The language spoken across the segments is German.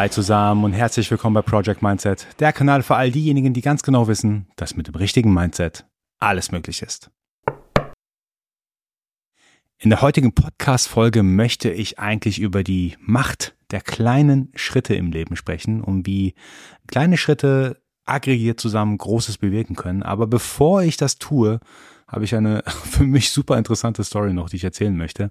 Hi zusammen und herzlich willkommen bei Project Mindset, der Kanal für all diejenigen, die ganz genau wissen, dass mit dem richtigen Mindset alles möglich ist. In der heutigen Podcast-Folge möchte ich eigentlich über die Macht der kleinen Schritte im Leben sprechen, um wie kleine Schritte aggregiert zusammen Großes bewirken können. Aber bevor ich das tue, habe ich eine für mich super interessante Story noch, die ich erzählen möchte.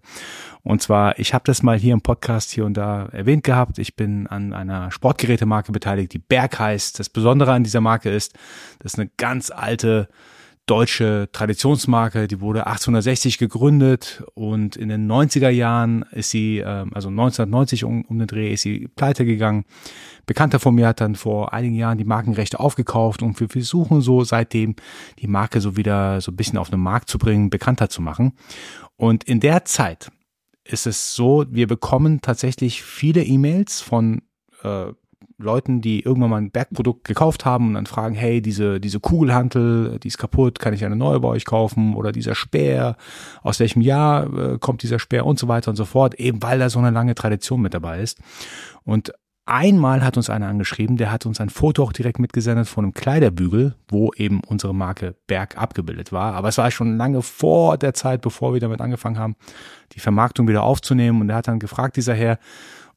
Und zwar, ich habe das mal hier im Podcast hier und da erwähnt gehabt. Ich bin an einer Sportgerätemarke beteiligt, die Berg heißt. Das Besondere an dieser Marke ist, das ist eine ganz alte deutsche Traditionsmarke, die wurde 1860 gegründet und in den 90er Jahren ist sie, ähm, also 1990 um, um den Dreh, ist sie pleite gegangen. Bekannter von mir hat dann vor einigen Jahren die Markenrechte aufgekauft und wir versuchen so seitdem die Marke so wieder so ein bisschen auf den Markt zu bringen, bekannter zu machen. Und in der Zeit ist es so, wir bekommen tatsächlich viele E-Mails von äh, Leuten, die irgendwann mal ein Bergprodukt gekauft haben und dann fragen, hey, diese, diese Kugelhantel, die ist kaputt, kann ich eine neue bei euch kaufen? Oder dieser Speer, aus welchem Jahr äh, kommt dieser Speer und so weiter und so fort, eben weil da so eine lange Tradition mit dabei ist. Und einmal hat uns einer angeschrieben, der hat uns ein Foto auch direkt mitgesendet von einem Kleiderbügel, wo eben unsere Marke Berg abgebildet war. Aber es war schon lange vor der Zeit, bevor wir damit angefangen haben, die Vermarktung wieder aufzunehmen. Und er hat dann gefragt, dieser Herr,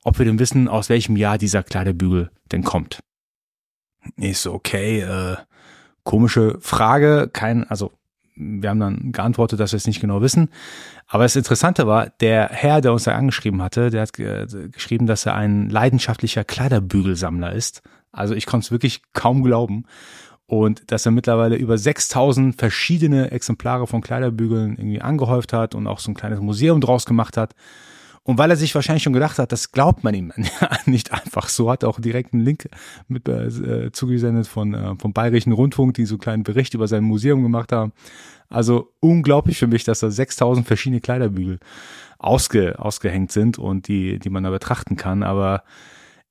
ob wir denn wissen, aus welchem Jahr dieser Kleiderbügel denn kommt. Ich so, okay, äh, komische Frage, kein, also wir haben dann geantwortet, dass wir es nicht genau wissen. Aber das Interessante war, der Herr, der uns da angeschrieben hatte, der hat geschrieben, dass er ein leidenschaftlicher Kleiderbügelsammler ist. Also ich konnte es wirklich kaum glauben. Und dass er mittlerweile über 6000 verschiedene Exemplare von Kleiderbügeln irgendwie angehäuft hat und auch so ein kleines Museum draus gemacht hat. Und weil er sich wahrscheinlich schon gedacht hat, das glaubt man ihm nicht einfach so, hat er auch direkt einen Link mit äh, zugesendet von äh, vom Bayerischen Rundfunk, die so einen kleinen Bericht über sein Museum gemacht haben. Also unglaublich für mich, dass da 6000 verschiedene Kleiderbügel ausge, ausgehängt sind und die, die man da betrachten kann. Aber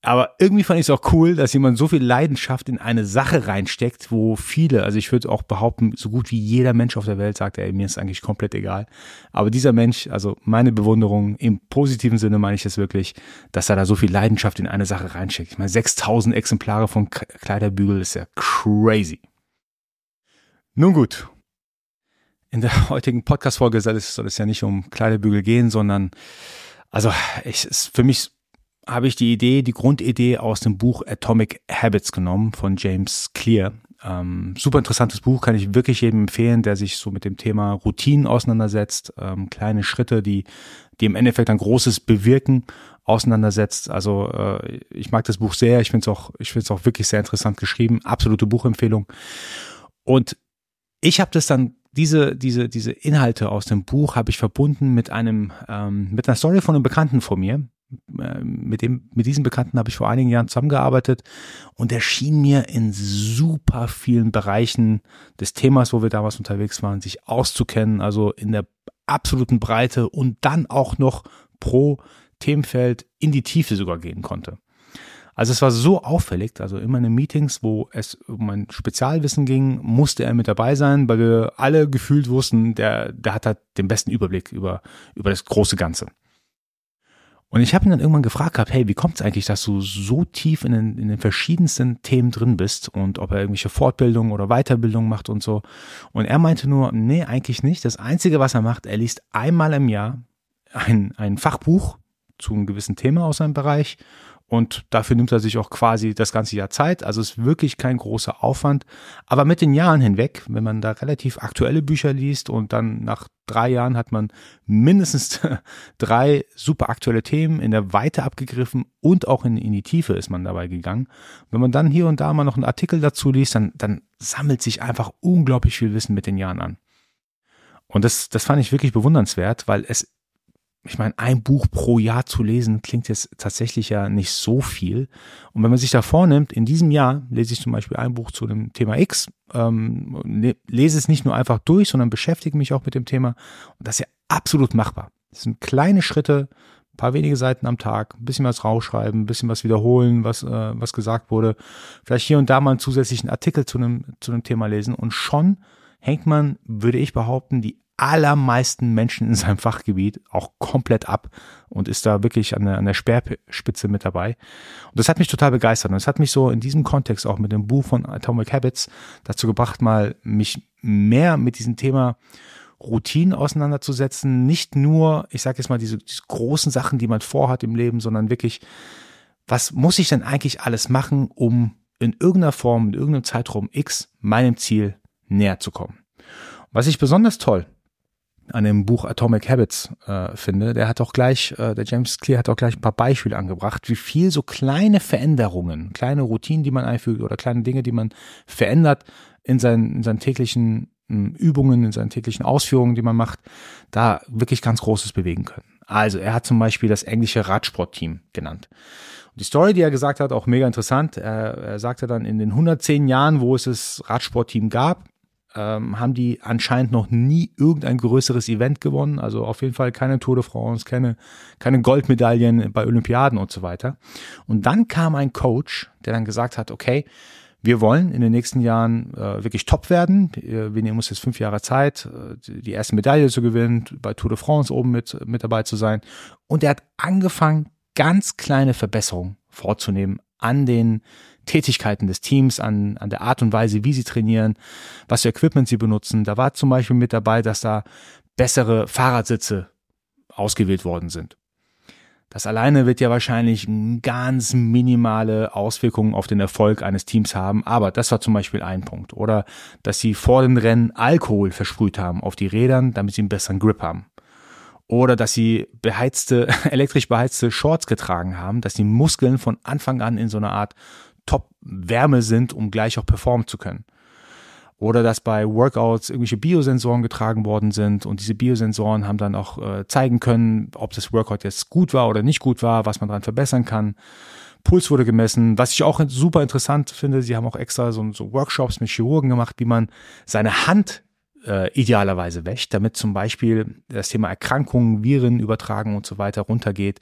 aber irgendwie fand ich es auch cool, dass jemand so viel Leidenschaft in eine Sache reinsteckt, wo viele, also ich würde auch behaupten, so gut wie jeder Mensch auf der Welt sagt, ey, mir ist eigentlich komplett egal. Aber dieser Mensch, also meine Bewunderung, im positiven Sinne meine ich es wirklich, dass er da so viel Leidenschaft in eine Sache reinsteckt. Ich meine, 6000 Exemplare von Kleiderbügel ist ja crazy. Nun gut. In der heutigen Podcast-Folge soll es, ja nicht um Kleiderbügel gehen, sondern, also, ich, ist für mich habe ich die Idee, die Grundidee aus dem Buch Atomic Habits genommen von James Clear. Ähm, super interessantes Buch, kann ich wirklich jedem empfehlen, der sich so mit dem Thema Routinen auseinandersetzt, ähm, kleine Schritte, die, die im Endeffekt ein großes Bewirken auseinandersetzt. Also äh, ich mag das Buch sehr, ich finde es auch, ich finde auch wirklich sehr interessant geschrieben, absolute Buchempfehlung. Und ich habe das dann diese, diese, diese Inhalte aus dem Buch habe ich verbunden mit einem, ähm, mit einer Story von einem Bekannten von mir, mit dem, mit diesem Bekannten habe ich vor einigen Jahren zusammengearbeitet und er schien mir in super vielen Bereichen des Themas, wo wir damals unterwegs waren, sich auszukennen, also in der absoluten Breite und dann auch noch pro Themenfeld in die Tiefe sogar gehen konnte. Also es war so auffällig, also immer in den Meetings, wo es um ein Spezialwissen ging, musste er mit dabei sein, weil wir alle gefühlt wussten, der, der hat halt den besten Überblick über, über das große Ganze. Und ich habe ihn dann irgendwann gefragt gehabt, hey, wie kommt es eigentlich, dass du so tief in den, in den verschiedensten Themen drin bist und ob er irgendwelche Fortbildungen oder Weiterbildungen macht und so. Und er meinte nur, nee, eigentlich nicht. Das Einzige, was er macht, er liest einmal im Jahr ein, ein Fachbuch zu einem gewissen Thema aus seinem Bereich und dafür nimmt er sich auch quasi das ganze Jahr Zeit. Also ist wirklich kein großer Aufwand. Aber mit den Jahren hinweg, wenn man da relativ aktuelle Bücher liest und dann nach drei Jahren hat man mindestens drei super aktuelle Themen in der Weite abgegriffen und auch in, in die Tiefe ist man dabei gegangen. Wenn man dann hier und da mal noch einen Artikel dazu liest, dann, dann sammelt sich einfach unglaublich viel Wissen mit den Jahren an. Und das, das fand ich wirklich bewundernswert, weil es ich meine, ein Buch pro Jahr zu lesen klingt jetzt tatsächlich ja nicht so viel. Und wenn man sich da vornimmt, in diesem Jahr lese ich zum Beispiel ein Buch zu dem Thema X, ähm, lese es nicht nur einfach durch, sondern beschäftige mich auch mit dem Thema. Und das ist ja absolut machbar. Das sind kleine Schritte, ein paar wenige Seiten am Tag, ein bisschen was rausschreiben, ein bisschen was wiederholen, was, äh, was gesagt wurde. Vielleicht hier und da mal einen zusätzlichen Artikel zu einem, zu einem Thema lesen. Und schon hängt man, würde ich behaupten, die allermeisten Menschen in seinem Fachgebiet auch komplett ab und ist da wirklich an der, an der Speerspitze mit dabei. Und das hat mich total begeistert. Und es hat mich so in diesem Kontext auch mit dem Buch von Atomic Habits dazu gebracht, mal mich mehr mit diesem Thema Routinen auseinanderzusetzen. Nicht nur, ich sage jetzt mal, diese, diese großen Sachen, die man vorhat im Leben, sondern wirklich, was muss ich denn eigentlich alles machen, um in irgendeiner Form, in irgendeinem Zeitraum X meinem Ziel näher zu kommen. Was ich besonders toll an dem Buch Atomic Habits äh, finde, der hat auch gleich, äh, der James Clear hat auch gleich ein paar Beispiele angebracht, wie viel so kleine Veränderungen, kleine Routinen, die man einfügt oder kleine Dinge, die man verändert in seinen, in seinen täglichen hm, Übungen, in seinen täglichen Ausführungen, die man macht, da wirklich ganz Großes bewegen können. Also er hat zum Beispiel das englische Radsportteam genannt. Die Story, die er gesagt hat, auch mega interessant. Er, er sagte dann, in den 110 Jahren, wo es das Radsportteam gab, ähm, haben die anscheinend noch nie irgendein größeres Event gewonnen. Also auf jeden Fall keine Tour de France, keine, keine Goldmedaillen bei Olympiaden und so weiter. Und dann kam ein Coach, der dann gesagt hat, okay, wir wollen in den nächsten Jahren äh, wirklich top werden. Wir nehmen uns jetzt fünf Jahre Zeit, äh, die erste Medaille zu gewinnen, bei Tour de France oben mit, mit dabei zu sein. Und er hat angefangen, ganz kleine Verbesserungen vorzunehmen an den Tätigkeiten des Teams, an, an der Art und Weise, wie sie trainieren, was für Equipment sie benutzen. Da war zum Beispiel mit dabei, dass da bessere Fahrradsitze ausgewählt worden sind. Das alleine wird ja wahrscheinlich ganz minimale Auswirkungen auf den Erfolg eines Teams haben, aber das war zum Beispiel ein Punkt. Oder dass sie vor den Rennen Alkohol versprüht haben auf die Rädern, damit sie einen besseren Grip haben oder dass sie beheizte, elektrisch beheizte Shorts getragen haben, dass die Muskeln von Anfang an in so einer Art Top-Wärme sind, um gleich auch performen zu können. Oder dass bei Workouts irgendwelche Biosensoren getragen worden sind und diese Biosensoren haben dann auch äh, zeigen können, ob das Workout jetzt gut war oder nicht gut war, was man daran verbessern kann. Puls wurde gemessen. Was ich auch super interessant finde, sie haben auch extra so, so Workshops mit Chirurgen gemacht, wie man seine Hand äh, idealerweise wäscht, damit zum Beispiel das Thema Erkrankungen, Viren übertragen und so weiter runtergeht.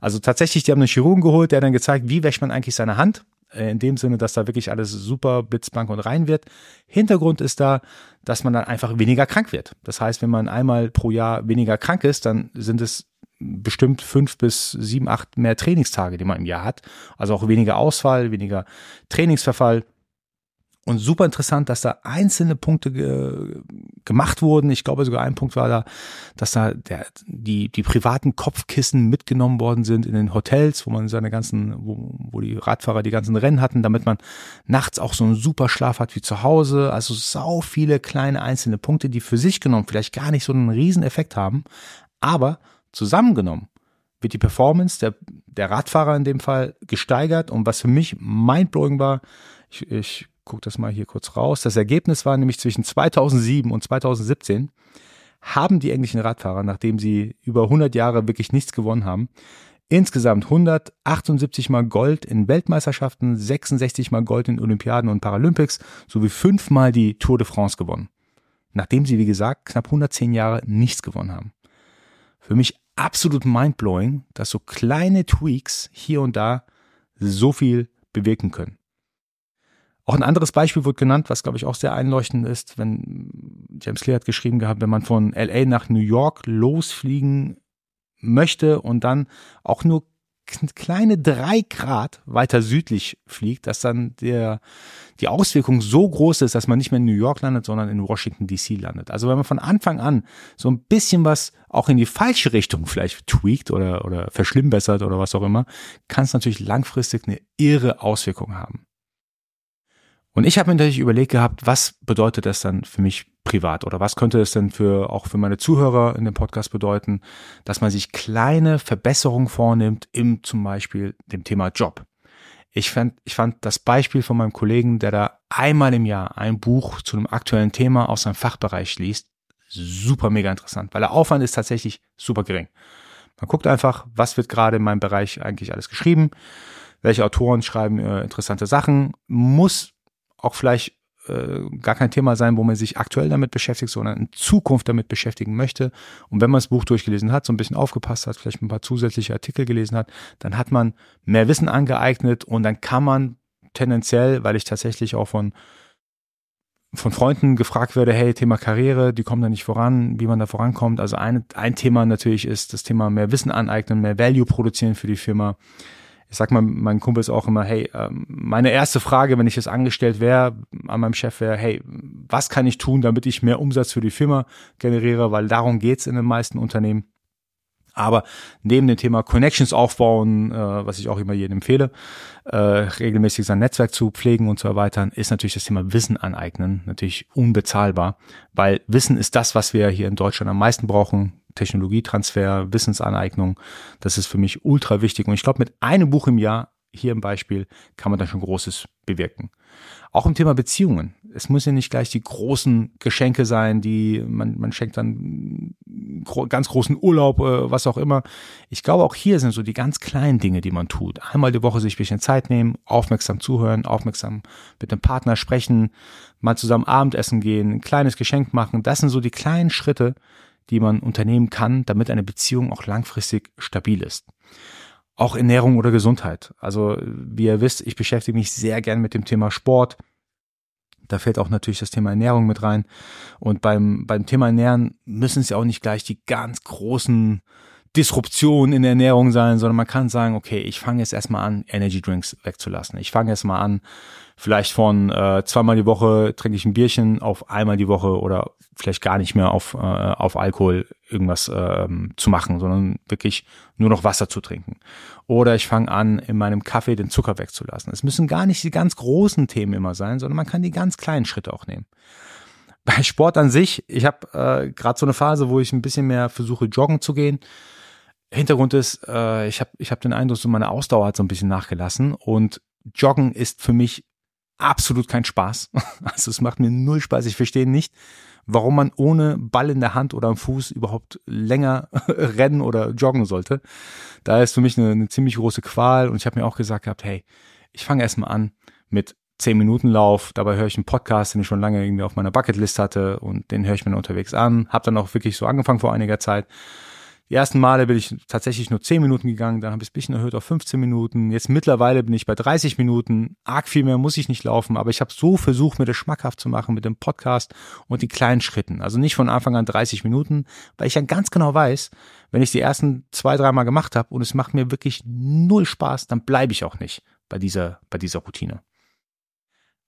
Also tatsächlich, die haben einen Chirurgen geholt, der dann gezeigt, wie wäscht man eigentlich seine Hand. Äh, in dem Sinne, dass da wirklich alles super blitzblank und rein wird. Hintergrund ist da, dass man dann einfach weniger krank wird. Das heißt, wenn man einmal pro Jahr weniger krank ist, dann sind es bestimmt fünf bis sieben, acht mehr Trainingstage, die man im Jahr hat. Also auch weniger Ausfall, weniger Trainingsverfall. Und super interessant, dass da einzelne Punkte ge gemacht wurden. Ich glaube sogar ein Punkt war da, dass da der, die, die privaten Kopfkissen mitgenommen worden sind in den Hotels, wo man seine ganzen, wo, wo die Radfahrer die ganzen Rennen hatten, damit man nachts auch so einen super Schlaf hat wie zu Hause. Also sau viele kleine einzelne Punkte, die für sich genommen vielleicht gar nicht so einen riesen Effekt haben, aber zusammengenommen wird die Performance der, der Radfahrer in dem Fall gesteigert. Und was für mich mindblowing war, ich, ich gucke das mal hier kurz raus. Das Ergebnis war nämlich zwischen 2007 und 2017 haben die englischen Radfahrer, nachdem sie über 100 Jahre wirklich nichts gewonnen haben, insgesamt 178 mal Gold in Weltmeisterschaften, 66 mal Gold in Olympiaden und Paralympics sowie fünfmal die Tour de France gewonnen. Nachdem sie, wie gesagt, knapp 110 Jahre nichts gewonnen haben. Für mich absolut mindblowing, dass so kleine Tweaks hier und da so viel bewirken können. Auch ein anderes Beispiel wird genannt, was glaube ich auch sehr einleuchtend ist, wenn James Clear hat geschrieben gehabt, wenn man von LA nach New York losfliegen möchte und dann auch nur kleine drei Grad weiter südlich fliegt, dass dann der, die Auswirkung so groß ist, dass man nicht mehr in New York landet, sondern in Washington DC landet. Also wenn man von Anfang an so ein bisschen was auch in die falsche Richtung vielleicht tweakt oder, oder verschlimmbessert oder was auch immer, kann es natürlich langfristig eine irre Auswirkung haben. Und ich habe mir natürlich überlegt gehabt, was bedeutet das dann für mich privat oder was könnte es denn für auch für meine Zuhörer in dem Podcast bedeuten, dass man sich kleine Verbesserungen vornimmt im zum Beispiel dem Thema Job. Ich fand, ich fand das Beispiel von meinem Kollegen, der da einmal im Jahr ein Buch zu einem aktuellen Thema aus seinem Fachbereich liest, super mega interessant, weil der Aufwand ist tatsächlich super gering. Man guckt einfach, was wird gerade in meinem Bereich eigentlich alles geschrieben, welche Autoren schreiben äh, interessante Sachen, muss auch vielleicht äh, gar kein Thema sein, wo man sich aktuell damit beschäftigt, sondern in Zukunft damit beschäftigen möchte. Und wenn man das Buch durchgelesen hat, so ein bisschen aufgepasst hat, vielleicht ein paar zusätzliche Artikel gelesen hat, dann hat man mehr Wissen angeeignet und dann kann man tendenziell, weil ich tatsächlich auch von von Freunden gefragt werde, hey, Thema Karriere, die kommen da nicht voran, wie man da vorankommt. Also ein, ein Thema natürlich ist das Thema mehr Wissen aneignen, mehr Value produzieren für die Firma. Ich sag mal, mein Kumpel ist auch immer, hey, ähm, meine erste Frage, wenn ich jetzt angestellt wäre, an meinem Chef wäre, hey, was kann ich tun, damit ich mehr Umsatz für die Firma generiere, weil darum geht's in den meisten Unternehmen. Aber neben dem Thema Connections aufbauen, äh, was ich auch immer jedem empfehle, äh, regelmäßig sein Netzwerk zu pflegen und zu erweitern, ist natürlich das Thema Wissen aneignen natürlich unbezahlbar, weil Wissen ist das, was wir hier in Deutschland am meisten brauchen. Technologietransfer, Wissensaneignung, das ist für mich ultra wichtig. Und ich glaube, mit einem Buch im Jahr, hier im Beispiel, kann man da schon Großes bewirken. Auch im Thema Beziehungen. Es muss ja nicht gleich die großen Geschenke sein, die man, man schenkt dann gro ganz großen Urlaub, äh, was auch immer. Ich glaube, auch hier sind so die ganz kleinen Dinge, die man tut. Einmal die Woche sich ein bisschen Zeit nehmen, aufmerksam zuhören, aufmerksam mit dem Partner sprechen, mal zusammen Abendessen gehen, ein kleines Geschenk machen. Das sind so die kleinen Schritte, die man unternehmen kann, damit eine Beziehung auch langfristig stabil ist auch Ernährung oder Gesundheit. Also wie ihr wisst, ich beschäftige mich sehr gern mit dem Thema Sport. Da fällt auch natürlich das Thema Ernährung mit rein. Und beim, beim Thema Ernähren müssen es ja auch nicht gleich die ganz großen Disruption in der Ernährung sein, sondern man kann sagen, okay, ich fange jetzt erstmal an, Energy Drinks wegzulassen. Ich fange jetzt mal an, vielleicht von äh, zweimal die Woche trinke ich ein Bierchen auf einmal die Woche oder vielleicht gar nicht mehr auf, äh, auf Alkohol irgendwas ähm, zu machen, sondern wirklich nur noch Wasser zu trinken. Oder ich fange an, in meinem Kaffee den Zucker wegzulassen. Es müssen gar nicht die ganz großen Themen immer sein, sondern man kann die ganz kleinen Schritte auch nehmen. Bei Sport an sich, ich habe äh, gerade so eine Phase, wo ich ein bisschen mehr versuche, joggen zu gehen Hintergrund ist, äh, ich habe ich hab den Eindruck, so meine Ausdauer hat so ein bisschen nachgelassen und Joggen ist für mich absolut kein Spaß. Also es macht mir null Spaß. Ich verstehe nicht, warum man ohne Ball in der Hand oder am Fuß überhaupt länger rennen oder joggen sollte. Da ist für mich eine, eine ziemlich große Qual und ich habe mir auch gesagt gehabt, hey, ich fange erstmal an mit 10 Minuten Lauf, dabei höre ich einen Podcast, den ich schon lange irgendwie auf meiner Bucketlist hatte und den höre ich mir unterwegs an. Habe dann auch wirklich so angefangen vor einiger Zeit die ersten Male bin ich tatsächlich nur 10 Minuten gegangen, dann habe ich es ein bisschen erhöht auf 15 Minuten. Jetzt mittlerweile bin ich bei 30 Minuten. Arg viel mehr muss ich nicht laufen, aber ich habe so versucht, mir das schmackhaft zu machen mit dem Podcast und die kleinen Schritten. Also nicht von Anfang an 30 Minuten, weil ich ja ganz genau weiß, wenn ich die ersten zwei, dreimal gemacht habe und es macht mir wirklich null Spaß, dann bleibe ich auch nicht bei dieser, bei dieser Routine.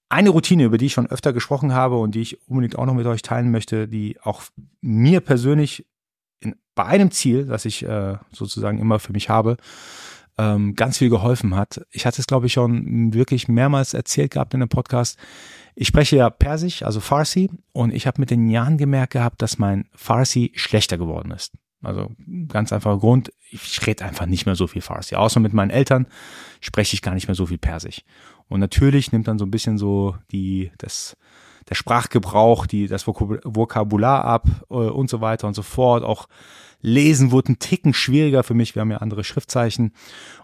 Eine Routine, über die ich schon öfter gesprochen habe und die ich unbedingt auch noch mit euch teilen möchte, die auch mir persönlich in, bei einem Ziel, das ich äh, sozusagen immer für mich habe, ähm, ganz viel geholfen hat. Ich hatte es, glaube ich, schon wirklich mehrmals erzählt gehabt in dem Podcast. Ich spreche ja Persisch, also Farsi, und ich habe mit den Jahren gemerkt gehabt, dass mein Farsi schlechter geworden ist. Also ganz einfacher Grund, ich rede einfach nicht mehr so viel Farsi. Außer mit meinen Eltern spreche ich gar nicht mehr so viel Persisch. Und natürlich nimmt dann so ein bisschen so die, das, der Sprachgebrauch, die, das Vokabular ab äh, und so weiter und so fort. Auch Lesen wurde ein Ticken schwieriger für mich. Wir haben ja andere Schriftzeichen.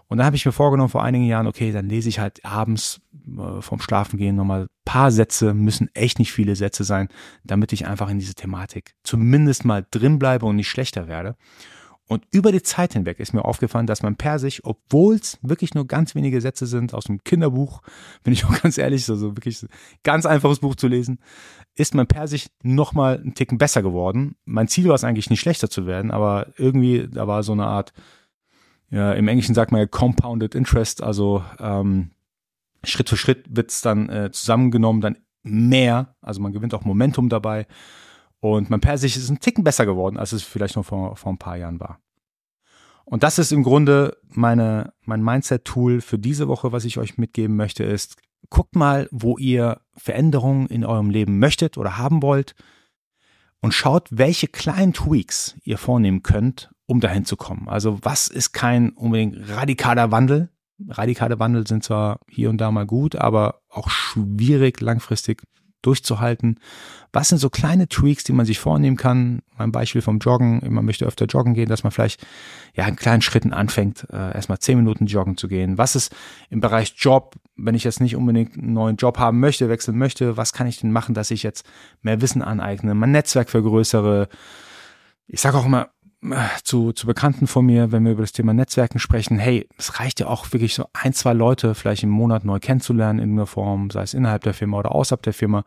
Und dann habe ich mir vorgenommen vor einigen Jahren, okay, dann lese ich halt abends äh, vorm Schlafengehen nochmal paar Sätze, müssen echt nicht viele Sätze sein, damit ich einfach in diese Thematik zumindest mal drin bleibe und nicht schlechter werde. Und über die Zeit hinweg ist mir aufgefallen, dass man Persisch, obwohl es wirklich nur ganz wenige Sätze sind aus dem Kinderbuch, bin ich auch ganz ehrlich, also wirklich ganz einfaches Buch zu lesen, ist mein Persisch nochmal einen Ticken besser geworden. Mein Ziel war es eigentlich nicht schlechter zu werden, aber irgendwie, da war so eine Art, ja, im Englischen sagt man ja Compounded Interest, also ähm, Schritt für Schritt wird es dann äh, zusammengenommen, dann mehr, also man gewinnt auch Momentum dabei. Und mein Persisch ist ein Ticken besser geworden, als es vielleicht noch vor, vor ein paar Jahren war. Und das ist im Grunde meine, mein Mindset-Tool für diese Woche, was ich euch mitgeben möchte, ist, guckt mal, wo ihr Veränderungen in eurem Leben möchtet oder haben wollt und schaut, welche kleinen Tweaks ihr vornehmen könnt, um dahin zu kommen. Also was ist kein unbedingt radikaler Wandel? Radikale Wandel sind zwar hier und da mal gut, aber auch schwierig langfristig durchzuhalten. Was sind so kleine Tweaks, die man sich vornehmen kann? Mein Beispiel vom Joggen, man möchte öfter joggen gehen, dass man vielleicht ja in kleinen Schritten anfängt, äh, erstmal zehn Minuten joggen zu gehen. Was ist im Bereich Job, wenn ich jetzt nicht unbedingt einen neuen Job haben möchte, wechseln möchte, was kann ich denn machen, dass ich jetzt mehr Wissen aneigne, mein Netzwerk vergrößere? Ich sage auch immer, zu, zu Bekannten von mir, wenn wir über das Thema Netzwerken sprechen, hey, es reicht ja auch wirklich so ein, zwei Leute vielleicht im Monat neu kennenzulernen in einer Form, sei es innerhalb der Firma oder außerhalb der Firma,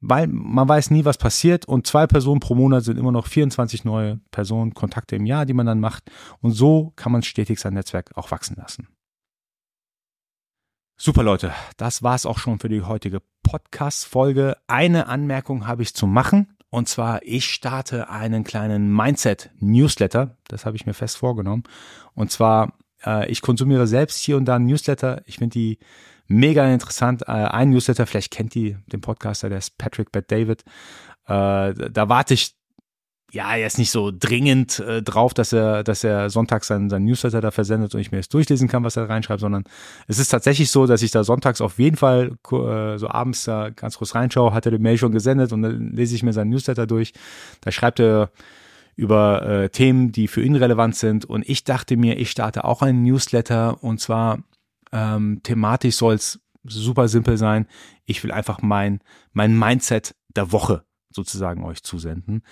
weil man weiß nie, was passiert und zwei Personen pro Monat sind immer noch 24 neue Personen, Kontakte im Jahr, die man dann macht und so kann man stetig sein Netzwerk auch wachsen lassen. Super Leute, das war's auch schon für die heutige Podcast-Folge. Eine Anmerkung habe ich zu machen. Und zwar, ich starte einen kleinen Mindset-Newsletter. Das habe ich mir fest vorgenommen. Und zwar, äh, ich konsumiere selbst hier und da Newsletter. Ich finde die mega interessant. Äh, ein Newsletter, vielleicht kennt die den Podcaster, der ist Patrick Bad David. Äh, da warte ich ja, er ist nicht so dringend äh, drauf, dass er, dass er sonntags seinen, seinen Newsletter da versendet und ich mir das durchlesen kann, was er reinschreibt, sondern es ist tatsächlich so, dass ich da sonntags auf jeden Fall äh, so abends da ganz kurz reinschaue, hat er die Mail schon gesendet und dann lese ich mir seinen Newsletter durch. Da schreibt er über äh, Themen, die für ihn relevant sind und ich dachte mir, ich starte auch einen Newsletter und zwar ähm, thematisch soll es super simpel sein. Ich will einfach mein, mein Mindset der Woche sozusagen euch zusenden.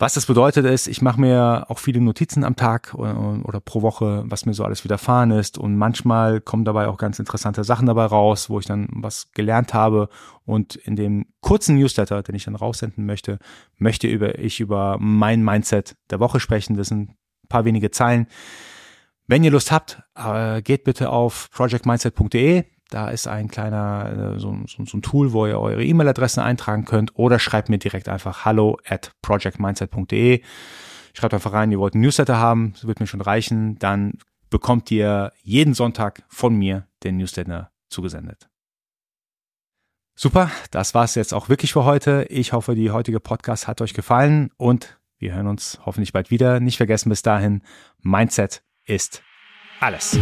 Was das bedeutet ist, ich mache mir auch viele Notizen am Tag oder, oder, pro Woche, was mir so alles widerfahren ist. Und manchmal kommen dabei auch ganz interessante Sachen dabei raus, wo ich dann was gelernt habe. Und in dem kurzen Newsletter, den ich dann raussenden möchte, möchte ich über mein Mindset der Woche sprechen. Das sind ein paar wenige Zeilen. Wenn ihr Lust habt, äh, geht bitte auf projectmindset.de. Da ist ein kleiner, äh, so, so, so ein Tool, wo ihr eure E-Mail-Adressen eintragen könnt oder schreibt mir direkt einfach hallo at projectmindset.de. Schreibt einfach rein, ihr wollt einen Newsletter haben, das wird mir schon reichen. Dann bekommt ihr jeden Sonntag von mir den Newsletter zugesendet. Super, das war's jetzt auch wirklich für heute. Ich hoffe, die heutige Podcast hat euch gefallen und wir hören uns hoffentlich bald wieder. Nicht vergessen bis dahin, Mindset ist alles.